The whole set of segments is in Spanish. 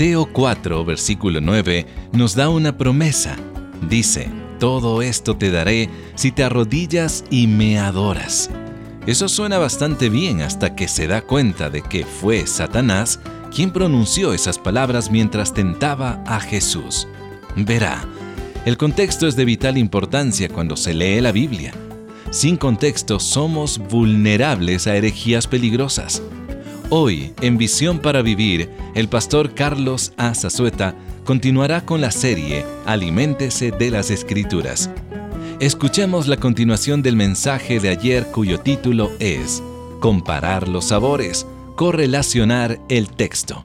Mateo 4, versículo 9, nos da una promesa. Dice, todo esto te daré si te arrodillas y me adoras. Eso suena bastante bien hasta que se da cuenta de que fue Satanás quien pronunció esas palabras mientras tentaba a Jesús. Verá, el contexto es de vital importancia cuando se lee la Biblia. Sin contexto somos vulnerables a herejías peligrosas. Hoy, en Visión para Vivir, el pastor Carlos A. Continuará con la serie Aliméntese de las Escrituras. Escuchemos la continuación del mensaje de ayer cuyo título es Comparar los sabores, correlacionar el texto.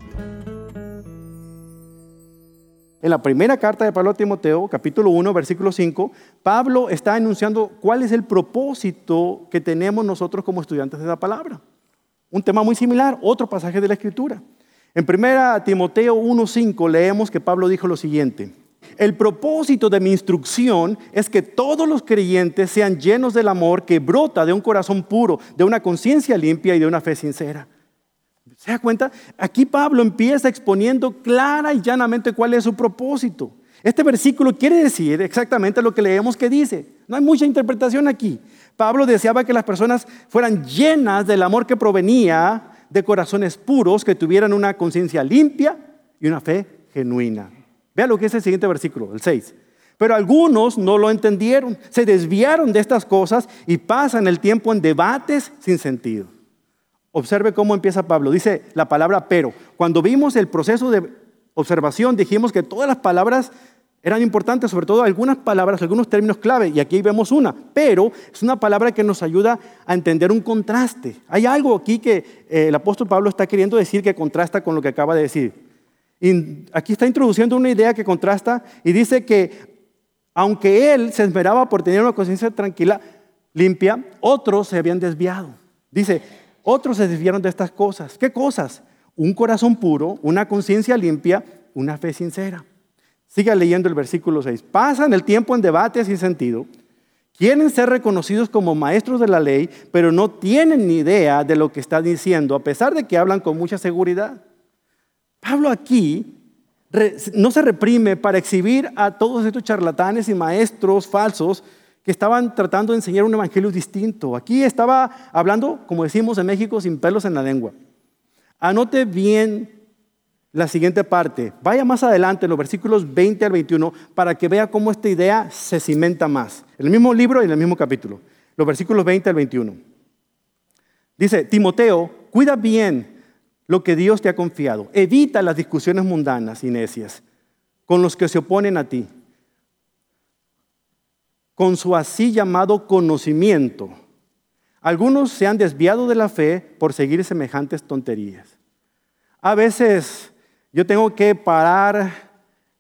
En la primera carta de Pablo a Timoteo, capítulo 1, versículo 5, Pablo está anunciando cuál es el propósito que tenemos nosotros como estudiantes de la palabra. Un tema muy similar, otro pasaje de la Escritura. En 1 Timoteo 1.5 leemos que Pablo dijo lo siguiente. El propósito de mi instrucción es que todos los creyentes sean llenos del amor que brota de un corazón puro, de una conciencia limpia y de una fe sincera. ¿Se da cuenta? Aquí Pablo empieza exponiendo clara y llanamente cuál es su propósito. Este versículo quiere decir exactamente lo que leemos que dice. No hay mucha interpretación aquí. Pablo deseaba que las personas fueran llenas del amor que provenía de corazones puros, que tuvieran una conciencia limpia y una fe genuina. Vea lo que es el siguiente versículo, el 6. Pero algunos no lo entendieron, se desviaron de estas cosas y pasan el tiempo en debates sin sentido. Observe cómo empieza Pablo. Dice la palabra pero. Cuando vimos el proceso de observación, dijimos que todas las palabras eran importantes, sobre todo algunas palabras, algunos términos clave, y aquí vemos una, pero es una palabra que nos ayuda a entender un contraste. Hay algo aquí que eh, el apóstol Pablo está queriendo decir que contrasta con lo que acaba de decir. Aquí está introduciendo una idea que contrasta y dice que aunque él se esmeraba por tener una conciencia tranquila, limpia, otros se habían desviado. Dice, otros se desviaron de estas cosas. ¿Qué cosas? Un corazón puro, una conciencia limpia, una fe sincera. Siga leyendo el versículo 6. Pasan el tiempo en debates sin sentido. Quieren ser reconocidos como maestros de la ley, pero no tienen ni idea de lo que están diciendo, a pesar de que hablan con mucha seguridad. Pablo aquí no se reprime para exhibir a todos estos charlatanes y maestros falsos que estaban tratando de enseñar un evangelio distinto. Aquí estaba hablando, como decimos en México, sin pelos en la lengua. Anote bien la siguiente parte. Vaya más adelante en los versículos 20 al 21 para que vea cómo esta idea se cimenta más. En el mismo libro y en el mismo capítulo. Los versículos 20 al 21. Dice, Timoteo, cuida bien lo que Dios te ha confiado. Evita las discusiones mundanas y necias con los que se oponen a ti, con su así llamado conocimiento. Algunos se han desviado de la fe por seguir semejantes tonterías. A veces yo tengo que parar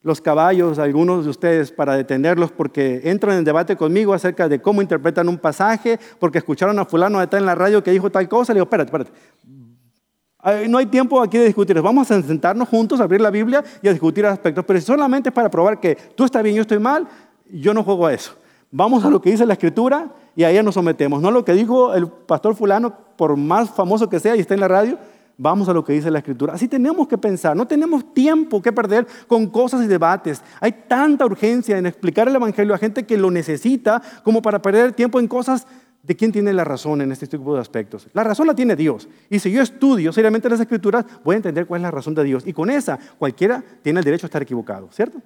los caballos, algunos de ustedes, para detenerlos porque entran en debate conmigo acerca de cómo interpretan un pasaje, porque escucharon a fulano estar en la radio que dijo tal cosa. Le digo, espérate, espérate, no hay tiempo aquí de discutir. Vamos a sentarnos juntos, a abrir la Biblia y a discutir aspectos. Pero si solamente es para probar que tú estás bien, yo estoy mal, yo no juego a eso. Vamos a lo que dice la Escritura y a ella nos sometemos. No a lo que dijo el pastor fulano, por más famoso que sea y está en la radio, vamos a lo que dice la Escritura. Así tenemos que pensar. No tenemos tiempo que perder con cosas y debates. Hay tanta urgencia en explicar el Evangelio a gente que lo necesita como para perder tiempo en cosas de quién tiene la razón en este tipo de aspectos. La razón la tiene Dios. Y si yo estudio seriamente las escrituras, voy a entender cuál es la razón de Dios. Y con esa, cualquiera tiene el derecho a estar equivocado, ¿cierto?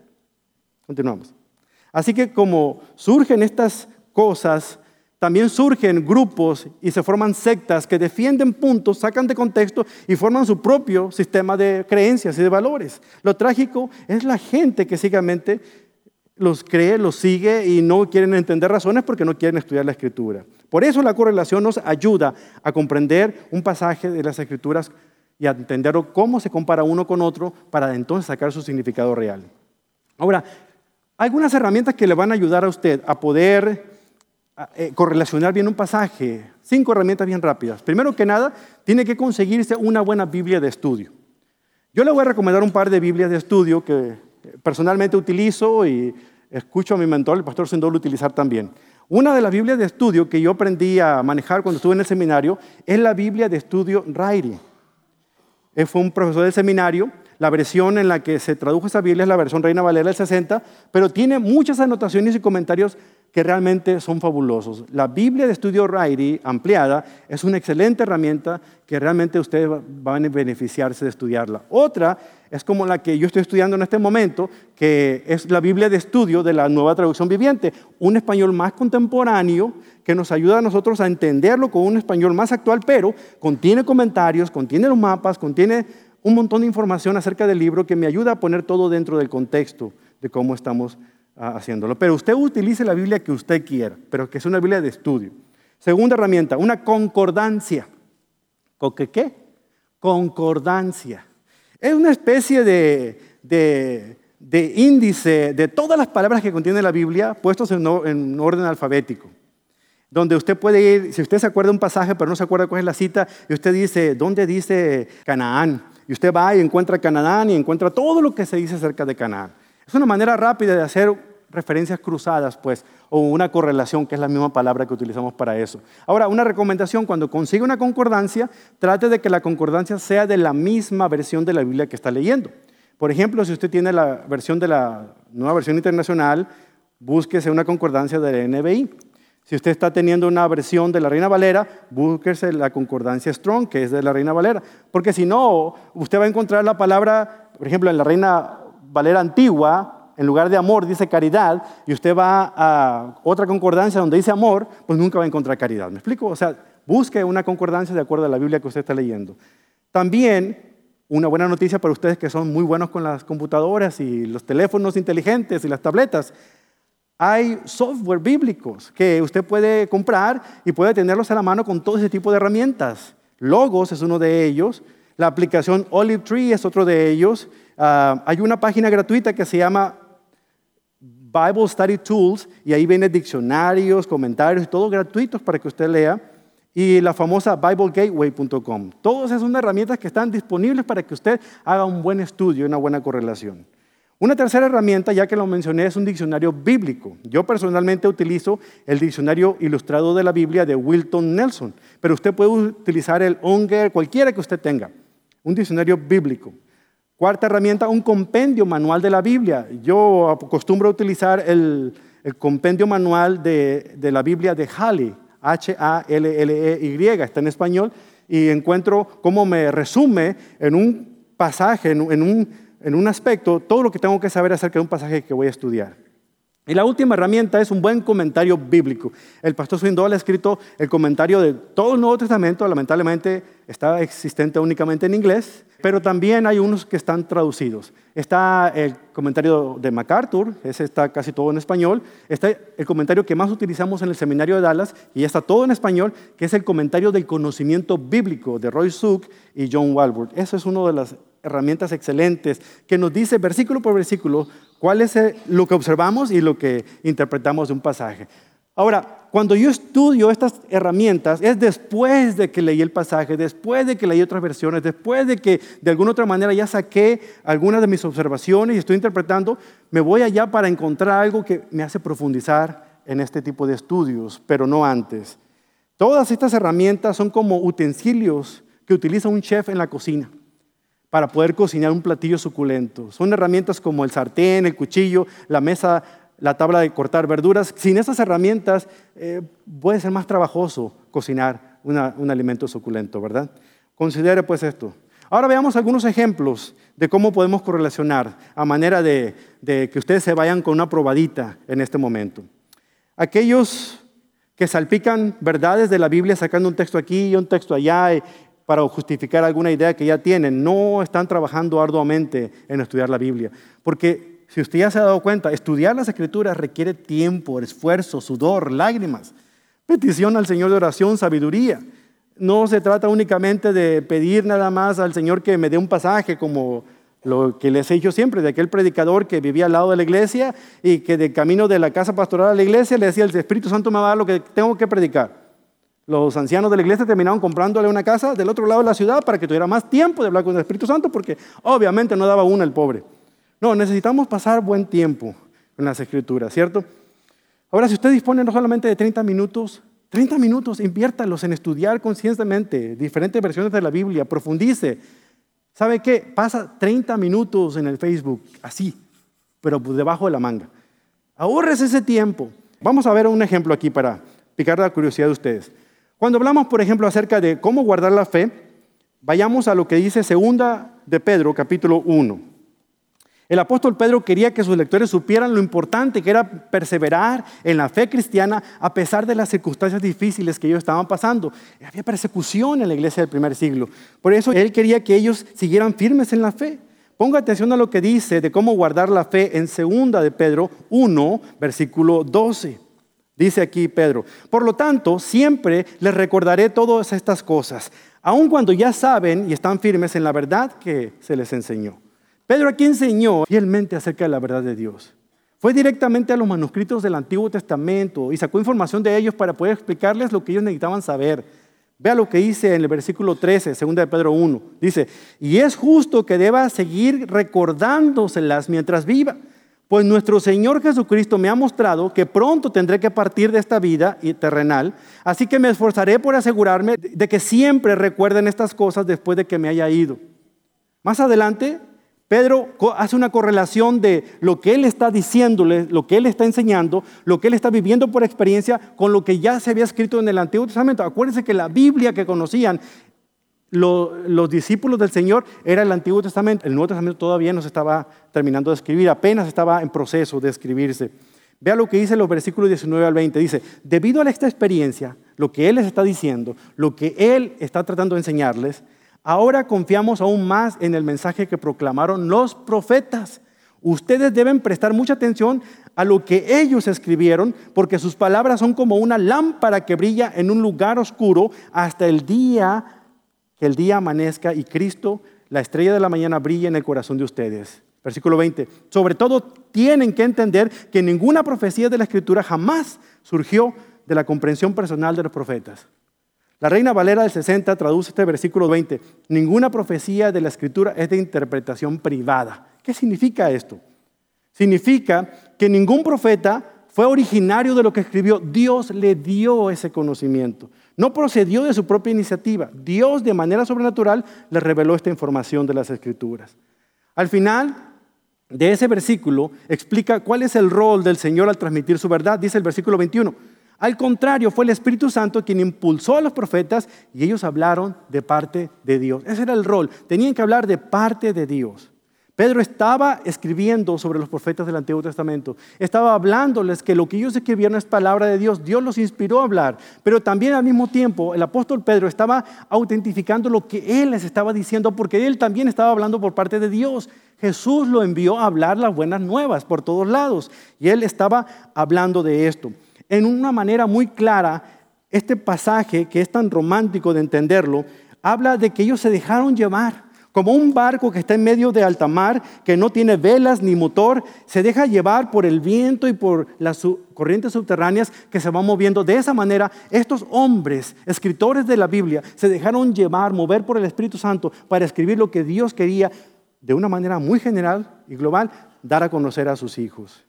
Continuamos. Así que como surgen estas cosas, también surgen grupos y se forman sectas que defienden puntos, sacan de contexto y forman su propio sistema de creencias y de valores. Lo trágico es la gente que ciegamente los cree, los sigue y no quieren entender razones porque no quieren estudiar la escritura. Por eso la correlación nos ayuda a comprender un pasaje de las escrituras y a entender cómo se compara uno con otro para entonces sacar su significado real. Ahora, algunas herramientas que le van a ayudar a usted a poder eh, correlacionar bien un pasaje. Cinco herramientas bien rápidas. Primero que nada, tiene que conseguirse una buena Biblia de estudio. Yo le voy a recomendar un par de Biblias de estudio que personalmente utilizo y escucho a mi mentor, el pastor Sendolo, utilizar también. Una de las Biblias de estudio que yo aprendí a manejar cuando estuve en el seminario es la Biblia de estudio Rairi. Él fue un profesor del seminario. La versión en la que se tradujo esa Biblia es la versión Reina Valera del 60, pero tiene muchas anotaciones y comentarios que realmente son fabulosos. La Biblia de Estudio Righty ampliada es una excelente herramienta que realmente ustedes van a beneficiarse de estudiarla. Otra es como la que yo estoy estudiando en este momento, que es la Biblia de estudio de la nueva traducción viviente, un español más contemporáneo que nos ayuda a nosotros a entenderlo con un español más actual, pero contiene comentarios, contiene los mapas, contiene un montón de información acerca del libro que me ayuda a poner todo dentro del contexto de cómo estamos haciéndolo. Pero usted utilice la Biblia que usted quiera, pero que es una Biblia de estudio. Segunda herramienta, una concordancia. ¿Con qué? Concordancia. Es una especie de, de, índice de todas las palabras que contiene la Biblia puestos en, en orden alfabético donde usted puede ir, si usted se acuerda de un pasaje pero no se acuerda cuál es la cita, y usted dice, ¿dónde dice Canaán? Y usted va y encuentra Canaán y encuentra todo lo que se dice acerca de Canaán. Es una manera rápida de hacer referencias cruzadas, pues, o una correlación, que es la misma palabra que utilizamos para eso. Ahora, una recomendación, cuando consiga una concordancia, trate de que la concordancia sea de la misma versión de la Biblia que está leyendo. Por ejemplo, si usted tiene la versión de la nueva versión internacional, búsquese una concordancia de la NBI. Si usted está teniendo una versión de la Reina Valera, búsquese la concordancia Strong, que es de la Reina Valera. Porque si no, usted va a encontrar la palabra, por ejemplo, en la Reina Valera antigua, en lugar de amor dice caridad, y usted va a otra concordancia donde dice amor, pues nunca va a encontrar caridad. ¿Me explico? O sea, busque una concordancia de acuerdo a la Biblia que usted está leyendo. También una buena noticia para ustedes que son muy buenos con las computadoras y los teléfonos inteligentes y las tabletas. Hay software bíblicos que usted puede comprar y puede tenerlos a la mano con todo ese tipo de herramientas. Logos es uno de ellos. La aplicación Olive Tree es otro de ellos. Ah, hay una página gratuita que se llama Bible Study Tools y ahí vienen diccionarios, comentarios, todo gratuitos para que usted lea. Y la famosa BibleGateway.com. Todas esas son herramientas que están disponibles para que usted haga un buen estudio una buena correlación. Una tercera herramienta, ya que lo mencioné, es un diccionario bíblico. Yo personalmente utilizo el diccionario ilustrado de la Biblia de Wilton Nelson, pero usted puede utilizar el Unger, cualquiera que usted tenga, un diccionario bíblico. Cuarta herramienta, un compendio manual de la Biblia. Yo acostumbro a utilizar el, compendio manual de, la Biblia de Halley, H-A-L-L-E-Y, está en español, y encuentro cómo me resume en un pasaje, en un, en un aspecto, todo lo que tengo que saber acerca de un pasaje que voy a estudiar. Y la última herramienta es un buen comentario bíblico. El pastor Swindoll ha escrito el comentario de todo el Nuevo Testamento, lamentablemente está existente únicamente en inglés, pero también hay unos que están traducidos. Está el comentario de MacArthur, ese está casi todo en español. Está el comentario que más utilizamos en el seminario de Dallas, y está todo en español, que es el comentario del conocimiento bíblico de Roy Suk y John Walworth. Eso es una de las herramientas excelentes que nos dice versículo por versículo cuál es lo que observamos y lo que interpretamos de un pasaje. Ahora, cuando yo estudio estas herramientas, es después de que leí el pasaje, después de que leí otras versiones, después de que de alguna otra manera ya saqué algunas de mis observaciones y estoy interpretando, me voy allá para encontrar algo que me hace profundizar en este tipo de estudios, pero no antes. Todas estas herramientas son como utensilios que utiliza un chef en la cocina para poder cocinar un platillo suculento. Son herramientas como el sartén, el cuchillo, la mesa la tabla de cortar verduras. Sin esas herramientas eh, puede ser más trabajoso cocinar un alimento suculento, ¿verdad? Considere pues esto. Ahora veamos algunos ejemplos de cómo podemos correlacionar a manera de, que ustedes se vayan con una probadita en este momento. Aquellos que salpican verdades de la Biblia sacando un texto aquí y un texto allá eh, para justificar alguna idea que ya tienen, no están trabajando arduamente en estudiar la Biblia, porque si usted ya se ha dado cuenta, estudiar las escrituras requiere tiempo, esfuerzo, sudor, lágrimas, petición al Señor de oración, sabiduría. No se trata únicamente de pedir nada más al Señor que me dé un pasaje como lo que les he dicho siempre, de aquel predicador que vivía al lado de la iglesia y que de camino de la casa pastoral a la iglesia le decía, el Espíritu Santo me va a dar lo que tengo que predicar. Los ancianos de la iglesia terminaron comprándole una casa del otro lado de la ciudad para que tuviera más tiempo de hablar con el Espíritu Santo, porque obviamente no daba una el pobre. No, necesitamos pasar buen tiempo en las escrituras, ¿cierto? Ahora, si usted dispone no solamente de 30 minutos, 30 minutos, inviértalos en estudiar conscientemente diferentes versiones de la Biblia, profundice. ¿Sabe qué? Pasa 30 minutos en el Facebook, así, pero debajo de la manga. Ahorres ese tiempo. Vamos a ver un ejemplo aquí para picar la curiosidad de ustedes. Cuando hablamos, por ejemplo, acerca de cómo guardar la fe, vayamos a lo que dice segunda de Pedro, capítulo 1. El apóstol Pedro quería que sus lectores supieran lo importante que era perseverar en la fe cristiana a pesar de las circunstancias difíciles que ellos estaban pasando. Había persecución en la iglesia del primer siglo. Por eso él quería que ellos siguieran firmes en la fe. Ponga atención a lo que dice de cómo guardar la fe en segunda de Pedro 1, versículo 12. Dice aquí Pedro, por lo tanto, siempre les recordaré todas estas cosas, aun cuando ya saben y están firmes en la verdad que se les enseñó. Pedro aquí enseñó fielmente acerca de la verdad de Dios. Fue directamente a los manuscritos del Antiguo Testamento y sacó información de ellos para poder explicarles lo que ellos necesitaban saber. Vea lo que dice en el versículo 13, 2 de Pedro 1. Dice, y es justo que deba seguir recordándoselas mientras viva pues nuestro Señor Jesucristo me ha mostrado que pronto tendré que partir de esta vida terrenal, así que me esforzaré por asegurarme de que siempre recuerden estas cosas después de que me haya ido. Más adelante, Pedro hace una correlación de lo que él está diciéndole, lo que él está enseñando, lo que él está viviendo por experiencia con lo que ya se había escrito en el Antiguo Testamento. Acuérdense que la Biblia que conocían los discípulos del Señor era el Antiguo Testamento. El Nuevo Testamento todavía no se estaba terminando de escribir, apenas estaba en proceso de escribirse. Vea lo que dice los versículos 19 al 20. Dice, debido a esta experiencia, lo que Él les está diciendo, lo que Él está tratando de enseñarles, ahora confiamos aún más en el mensaje que proclamaron los profetas. Ustedes deben prestar mucha atención a lo que ellos escribieron, porque sus palabras son como una lámpara que brilla en un lugar oscuro hasta el día que el día amanezca y Cristo, la estrella de la mañana, brille en el corazón de ustedes. Versículo 20. Sobre todo tienen que entender que ninguna profecía de la Escritura jamás surgió de la comprensión personal de los profetas. La Reina Valera del 60 traduce este versículo 20. Ninguna profecía de la Escritura es de interpretación privada. ¿Qué significa esto? Significa que ningún profeta fue originario de lo que escribió. Dios le dio ese conocimiento. No procedió de su propia iniciativa. Dios de manera sobrenatural le reveló esta información de las escrituras. Al final de ese versículo explica cuál es el rol del Señor al transmitir su verdad. Dice el versículo 21. Al contrario, fue el Espíritu Santo quien impulsó a los profetas y ellos hablaron de parte de Dios. Ese era el rol. Tenían que hablar de parte de Dios. Pedro estaba escribiendo sobre los profetas del Antiguo Testamento. Estaba hablándoles que lo que ellos escribieron es palabra de Dios. Dios los inspiró a hablar. Pero también al mismo tiempo el apóstol Pedro estaba autentificando lo que él les estaba diciendo porque él también estaba hablando por parte de Dios. Jesús lo envió a hablar las buenas nuevas por todos lados. Y él estaba hablando de esto. En una manera muy clara, este pasaje que es tan romántico de entenderlo, habla de que ellos se dejaron llevar como un barco que está en medio de alta mar, que no tiene velas ni motor, se deja llevar por el viento y por las corrientes subterráneas que se van moviendo. De esa manera, estos hombres, escritores de la Biblia, se dejaron llevar, mover por el Espíritu Santo para escribir lo que Dios quería de una manera muy general y global, dar a conocer a sus hijos.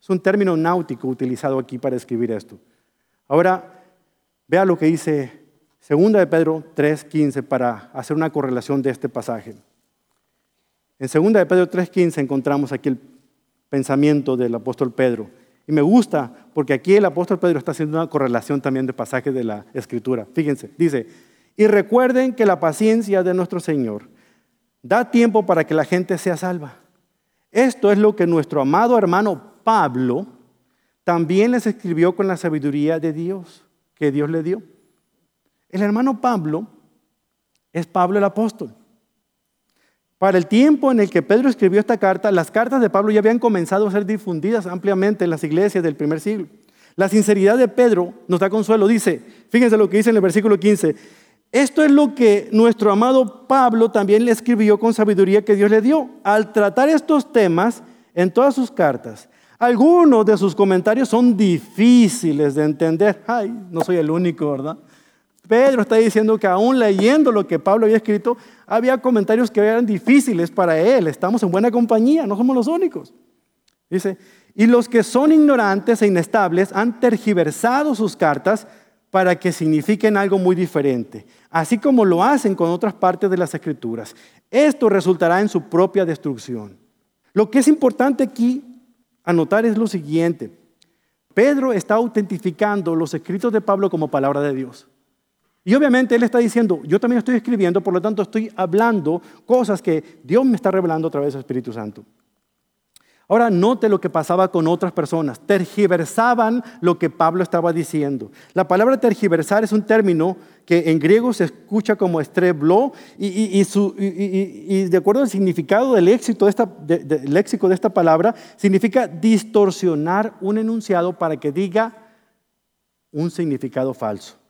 Es un término náutico utilizado aquí para escribir esto. Ahora, vea lo que dice Segunda de Pedro 3.15 para hacer una correlación de este pasaje. En segunda de Pedro 3.15 encontramos aquí el pensamiento del apóstol Pedro. Y me gusta porque aquí el apóstol Pedro está haciendo una correlación también de pasajes de la escritura. Fíjense, dice, y recuerden que la paciencia de nuestro Señor da tiempo para que la gente sea salva. Esto es lo que nuestro amado hermano Pablo también les escribió con la sabiduría de Dios, que Dios le dio. El hermano Pablo es Pablo el apóstol. Para el tiempo en el que Pedro escribió esta carta, las cartas de Pablo ya habían comenzado a ser difundidas ampliamente en las iglesias del primer siglo. La sinceridad de Pedro nos da consuelo. Dice, fíjense lo que dice en el versículo 15, esto es lo que nuestro amado Pablo también le escribió con sabiduría que Dios le dio. Al tratar estos temas en todas sus cartas, algunos de sus comentarios son difíciles de entender. Ay, no soy el único, ¿verdad? Pedro está diciendo que aún leyendo lo que Pablo había escrito, había comentarios que eran difíciles para él. Estamos en buena compañía, no somos los únicos. Dice, y los que son ignorantes e inestables han tergiversado sus cartas para que signifiquen algo muy diferente, así como lo hacen con otras partes de las escrituras. Esto resultará en su propia destrucción. Lo que es importante aquí anotar es lo siguiente. Pedro está autentificando los escritos de Pablo como palabra de Dios. Y obviamente él está diciendo, yo también estoy escribiendo, por lo tanto estoy hablando cosas que Dios me está revelando a través del Espíritu Santo. Ahora note lo que pasaba con otras personas. Tergiversaban lo que Pablo estaba diciendo. La palabra tergiversar es un término que en griego se escucha como estreblo y, de acuerdo al significado del esta, léxico de esta palabra, significa distorsionar un enunciado para que diga un significado falso.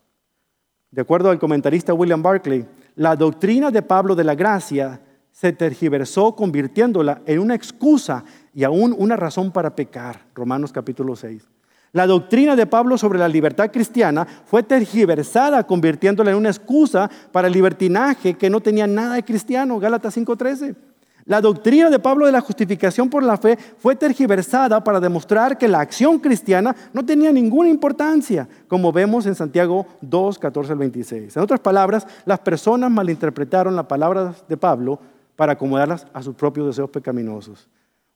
De acuerdo al comentarista William Barclay, la doctrina de Pablo de la gracia se tergiversó convirtiéndola en una excusa y aún una razón para pecar. Romanos capítulo 6. La doctrina de Pablo sobre la libertad cristiana fue tergiversada convirtiéndola en una excusa para el libertinaje que no tenía nada de cristiano. Gálatas 5:13. La doctrina de Pablo de la justificación por la fe fue tergiversada para demostrar que la acción cristiana no tenía ninguna importancia, como vemos en Santiago 2, 14 al 26. En otras palabras, las personas malinterpretaron las palabras de Pablo para acomodarlas a sus propios deseos pecaminosos.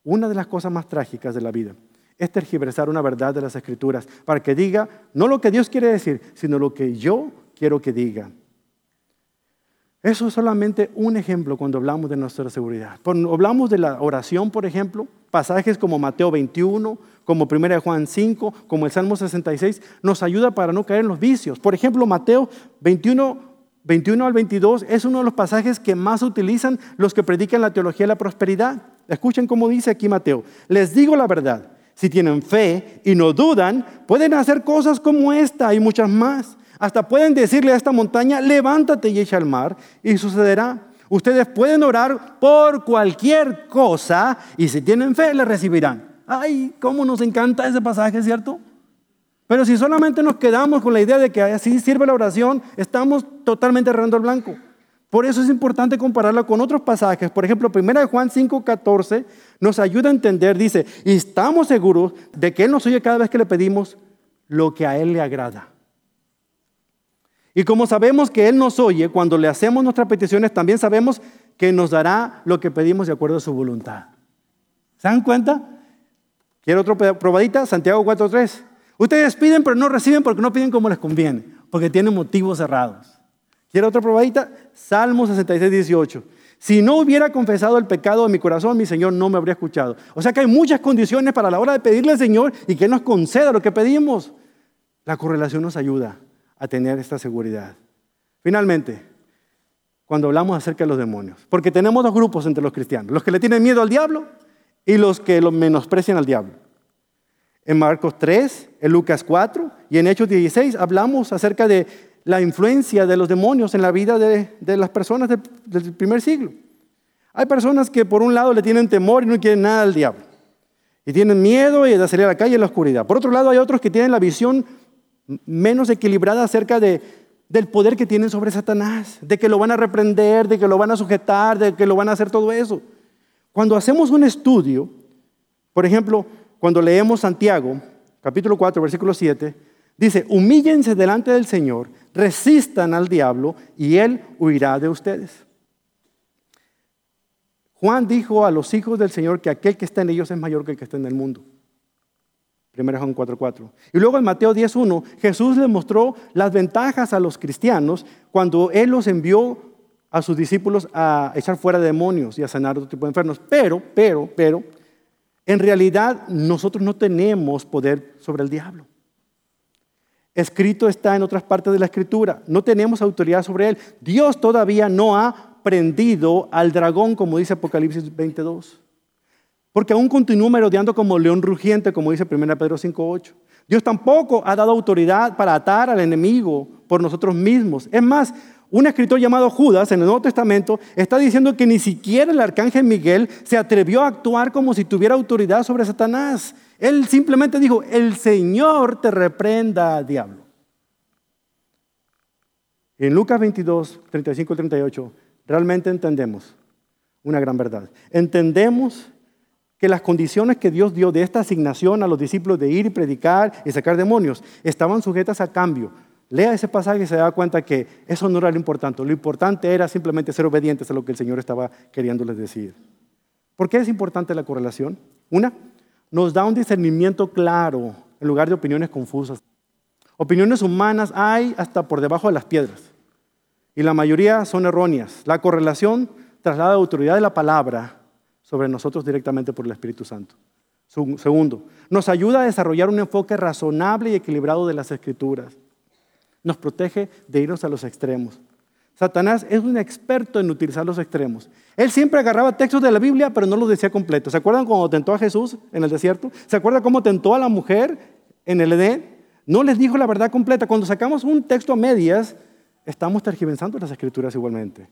Una de las cosas más trágicas de la vida es tergiversar una verdad de las Escrituras para que diga no lo que Dios quiere decir, sino lo que yo quiero que diga. Eso es solamente un ejemplo cuando hablamos de nuestra seguridad. Cuando hablamos de la oración, por ejemplo, pasajes como Mateo 21, como 1 Juan 5, como el Salmo 66, nos ayuda para no caer en los vicios. Por ejemplo, Mateo 21, 21 al 22 es uno de los pasajes que más utilizan los que predican la teología de la prosperidad. Escuchen cómo dice aquí Mateo. Les digo la verdad, si tienen fe y no dudan, pueden hacer cosas como esta y muchas más. Hasta pueden decirle a esta montaña, levántate y echa al mar, y sucederá. Ustedes pueden orar por cualquier cosa y si tienen fe, le recibirán. Ay, cómo nos encanta ese pasaje, ¿cierto? Pero si solamente nos quedamos con la idea de que así sirve la oración, estamos totalmente errando el blanco. Por eso es importante compararla con otros pasajes. Por ejemplo, 1 Juan 5:14 nos ayuda a entender, dice, y estamos seguros de que Él nos oye cada vez que le pedimos lo que a Él le agrada. Y como sabemos que Él nos oye cuando le hacemos nuestras peticiones, también sabemos que nos dará lo que pedimos de acuerdo a su voluntad. ¿Se dan cuenta? ¿Quiere otra probadita? Santiago 4.3. Ustedes piden pero no reciben porque no piden como les conviene, porque tienen motivos cerrados. ¿Quiere otra probadita? Salmo 66, 18. Si no hubiera confesado el pecado de mi corazón, mi Señor no me habría escuchado. O sea que hay muchas condiciones para la hora de pedirle al Señor y que Él nos conceda lo que pedimos. La correlación nos ayuda a tener esta seguridad. Finalmente, cuando hablamos acerca de los demonios, porque tenemos dos grupos entre los cristianos, los que le tienen miedo al diablo y los que lo menosprecian al diablo. En Marcos 3, en Lucas 4 y en Hechos 16 hablamos acerca de la influencia de los demonios en la vida de, las personas del primer siglo. Hay personas que por un lado le tienen temor y no quieren nada al diablo. Y tienen miedo de salir a la calle en la oscuridad. Por otro lado, hay otros que tienen la visión menos equilibrada acerca de, del poder que tienen sobre Satanás, de que lo van a reprender, de que lo van a sujetar, de que lo van a hacer todo eso. Cuando hacemos un estudio, por ejemplo, cuando leemos Santiago, capítulo 4, versículo 7, dice, humíllense delante del Señor, resistan al diablo y él huirá de ustedes. Juan dijo a los hijos del Señor que aquel que está en ellos es mayor que el que está en el mundo. 1 Juan 4:4. Y luego en Mateo 10:1, Jesús le mostró las ventajas a los cristianos cuando Él los envió a sus discípulos a echar fuera demonios y a sanar otro tipo de enfermos. Pero, pero, pero, en realidad nosotros no tenemos poder sobre el diablo. Escrito está en otras partes de la escritura. No tenemos autoridad sobre él. Dios todavía no ha prendido al dragón, como dice Apocalipsis 22. Porque aún continúa merodeando como león rugiente, como dice 1 Pedro 5.8. Dios tampoco ha dado autoridad para atar al enemigo por nosotros mismos. Es más, un escritor llamado Judas en el Nuevo Testamento está diciendo que ni siquiera el arcángel Miguel se atrevió a actuar como si tuviera autoridad sobre Satanás. Él simplemente dijo, el Señor te reprenda, diablo. En Lucas 22, 35 y 38, realmente entendemos una gran verdad. Entendemos que las condiciones que Dios dio de esta asignación a los discípulos de ir y predicar y sacar demonios estaban sujetas a cambio. lea ese pasaje y se da cuenta que eso no era lo importante. Lo importante era simplemente ser obedientes a lo que el Señor estaba queriéndoles decir. ¿Por qué es importante la correlación? Una, nos da un discernimiento claro en lugar de opiniones confusas. Opiniones humanas hay hasta por debajo de las piedras y la mayoría son erróneas. La correlación traslada la autoridad de la palabra sobre nosotros directamente por el Espíritu Santo. Segundo, nos ayuda a desarrollar un enfoque razonable y equilibrado de las escrituras. Nos protege de irnos a los extremos. Satanás es un experto en utilizar los extremos. Él siempre agarraba textos de la Biblia, pero no los decía completos. ¿Se acuerdan cuando tentó a Jesús en el desierto? ¿Se acuerdan cómo tentó a la mujer en el Edén? No les dijo la verdad completa. Cuando sacamos un texto a medias, estamos tergiversando las escrituras igualmente.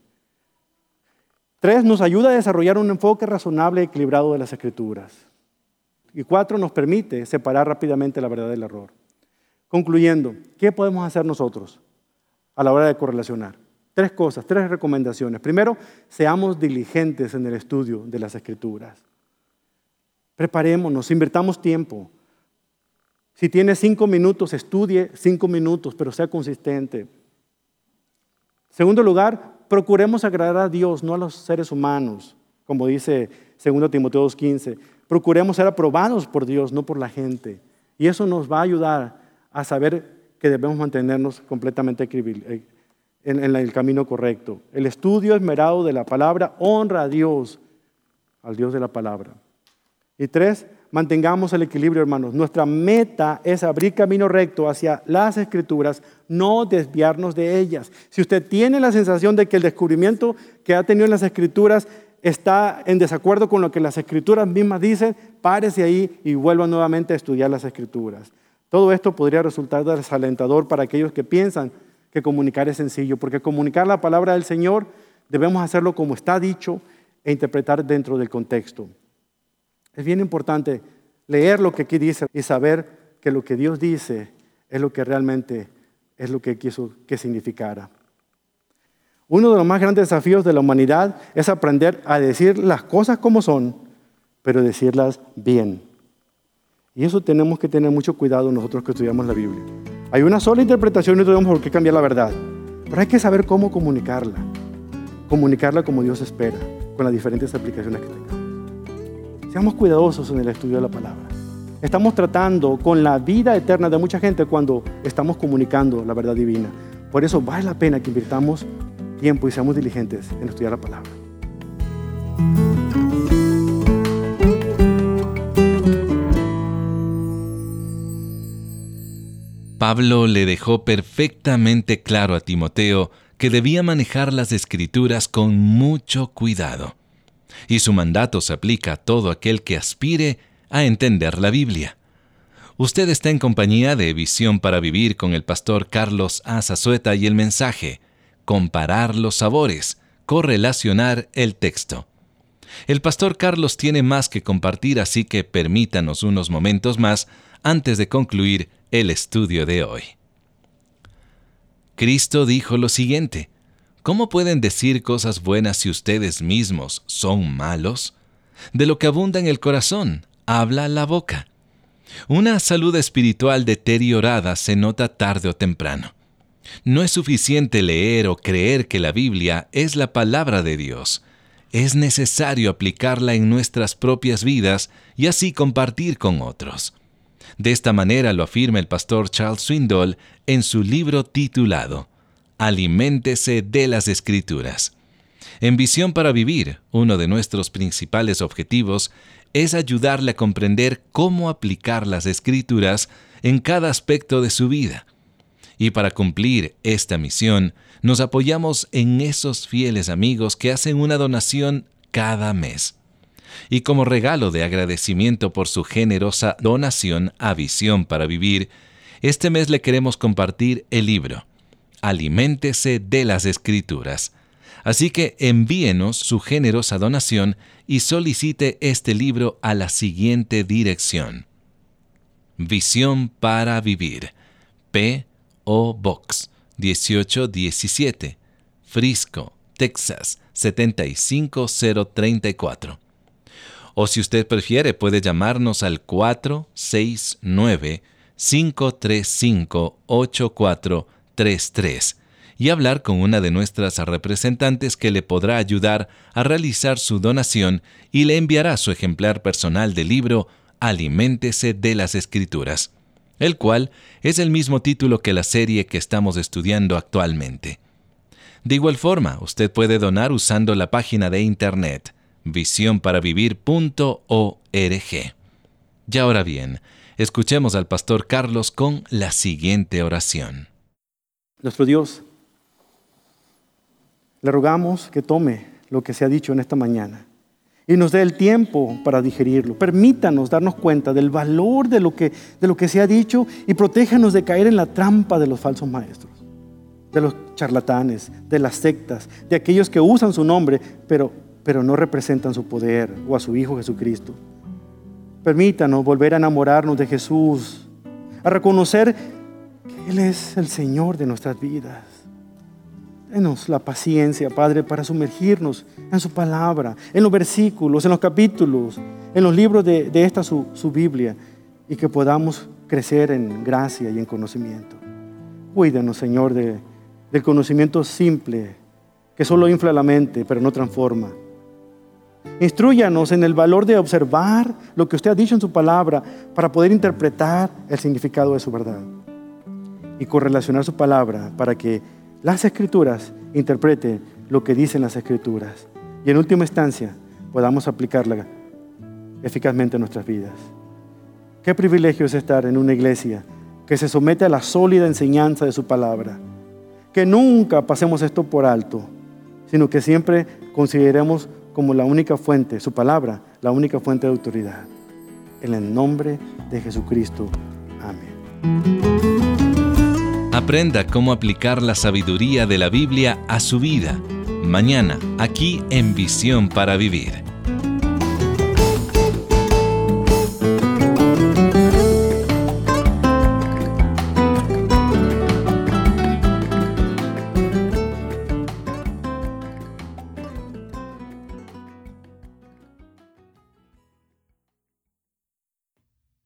Tres, nos ayuda a desarrollar un enfoque razonable y equilibrado de las escrituras. Y cuatro, nos permite separar rápidamente la verdad del error. Concluyendo, ¿qué podemos hacer nosotros a la hora de correlacionar? Tres cosas, tres recomendaciones. Primero, seamos diligentes en el estudio de las escrituras. Preparémonos, invirtamos tiempo. Si tiene cinco minutos, estudie cinco minutos, pero sea consistente. Segundo lugar, procuremos agradar a Dios, no a los seres humanos, como dice 2 Timoteo 2.15. Procuremos ser aprobados por Dios, no por la gente. Y eso nos va a ayudar a saber que debemos mantenernos completamente eh, en, el camino correcto. El estudio esmerado de la palabra honra a Dios, al Dios de la palabra. Y tres, mantengamos el equilibrio, hermanos. Nuestra meta es abrir camino recto hacia las escrituras, no desviarnos de ellas. Si usted tiene la sensación de que el descubrimiento que ha tenido en las escrituras está en desacuerdo con lo que las escrituras mismas dicen, párese ahí y vuelva nuevamente a estudiar las escrituras. Todo esto podría resultar desalentador para aquellos que piensan que comunicar es sencillo, porque comunicar la palabra del Señor debemos hacerlo como está dicho e interpretar dentro del contexto. Es bien importante leer lo que aquí dice y saber que lo que Dios dice es lo que realmente es lo que quiso que significara. Uno de los más grandes desafíos de la humanidad es aprender a decir las cosas como son, pero decirlas bien. Y eso tenemos que tener mucho cuidado nosotros que estudiamos la Biblia. Hay una sola interpretación y no tenemos por qué cambiar la verdad, pero hay que saber cómo comunicarla. Comunicarla como Dios espera, con las diferentes aplicaciones que tengamos. Seamos cuidadosos en el estudio de la palabra. Estamos tratando con la vida eterna de mucha gente cuando estamos comunicando la verdad divina. Por eso vale la pena que invirtamos tiempo y seamos diligentes en estudiar la palabra. Pablo le dejó perfectamente claro a Timoteo que debía manejar las escrituras con mucho cuidado y su mandato se aplica a todo aquel que aspire a entender la Biblia. Usted está en compañía de Visión para Vivir con el pastor Carlos Azazueta y el mensaje, comparar los sabores, correlacionar el texto. El pastor Carlos tiene más que compartir, así que permítanos unos momentos más antes de concluir el estudio de hoy. Cristo dijo lo siguiente, ¿Cómo pueden decir cosas buenas si ustedes mismos son malos? De lo que abunda en el corazón, habla la boca. Una salud espiritual deteriorada se nota tarde o temprano. No es suficiente leer o creer que la Biblia es la palabra de Dios. Es necesario aplicarla en nuestras propias vidas y así compartir con otros. De esta manera lo afirma el pastor Charles Swindoll en su libro titulado aliméntese de las escrituras. En Visión para Vivir, uno de nuestros principales objetivos es ayudarle a comprender cómo aplicar las escrituras en cada aspecto de su vida. Y para cumplir esta misión, nos apoyamos en esos fieles amigos que hacen una donación cada mes. Y como regalo de agradecimiento por su generosa donación a Visión para Vivir, este mes le queremos compartir el libro aliméntese de las escrituras. Así que envíenos su generosa donación y solicite este libro a la siguiente dirección. Visión para Vivir. P. O. Box 1817. Frisco, Texas 75034. O si usted prefiere puede llamarnos al 469 535 84 33 y hablar con una de nuestras representantes que le podrá ayudar a realizar su donación y le enviará su ejemplar personal del libro Aliméntese de las Escrituras, el cual es el mismo título que la serie que estamos estudiando actualmente. De igual forma, usted puede donar usando la página de internet visiónparavivir.org. Y ahora bien, escuchemos al pastor Carlos con la siguiente oración. Nuestro Dios, le rogamos que tome lo que se ha dicho en esta mañana y nos dé el tiempo para digerirlo. Permítanos darnos cuenta del valor de lo que, de lo que se ha dicho y protéjanos de caer en la trampa de los falsos maestros, de los charlatanes, de las sectas, de aquellos que usan su nombre, pero, pero no representan su poder o a su Hijo Jesucristo. Permítanos volver a enamorarnos de Jesús, a reconocer que Él es el Señor de nuestras vidas Denos la paciencia, Padre, para sumergirnos en su palabra, en los versículos, en los capítulos, en los libros de, esta su, Biblia, y que podamos crecer en gracia y en conocimiento. Cuídanos, Señor, del conocimiento simple, que solo infla la mente, pero no transforma. Instruyanos en el valor de observar lo que usted ha dicho en su palabra para poder interpretar el significado de su verdad y correlacionar su palabra para que las escrituras interpreten lo que dicen las escrituras y en última instancia podamos aplicarla eficazmente en nuestras vidas. Qué privilegio es estar en una iglesia que se somete a la sólida enseñanza de su palabra. Que nunca pasemos esto por alto, sino que siempre consideremos como la única fuente, su palabra, la única fuente de autoridad. En el nombre de Jesucristo. Amén. Aprenda cómo aplicar la sabiduría de la Biblia a su vida. Mañana, aquí en Visión para Vivir.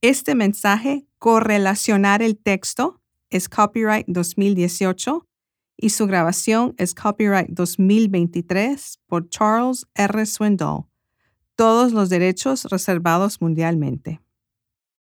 Este mensaje, correlacionar el texto, es copyright 2018 y su grabación es copyright 2023 por Charles R. Swindoll. Todos los derechos reservados mundialmente.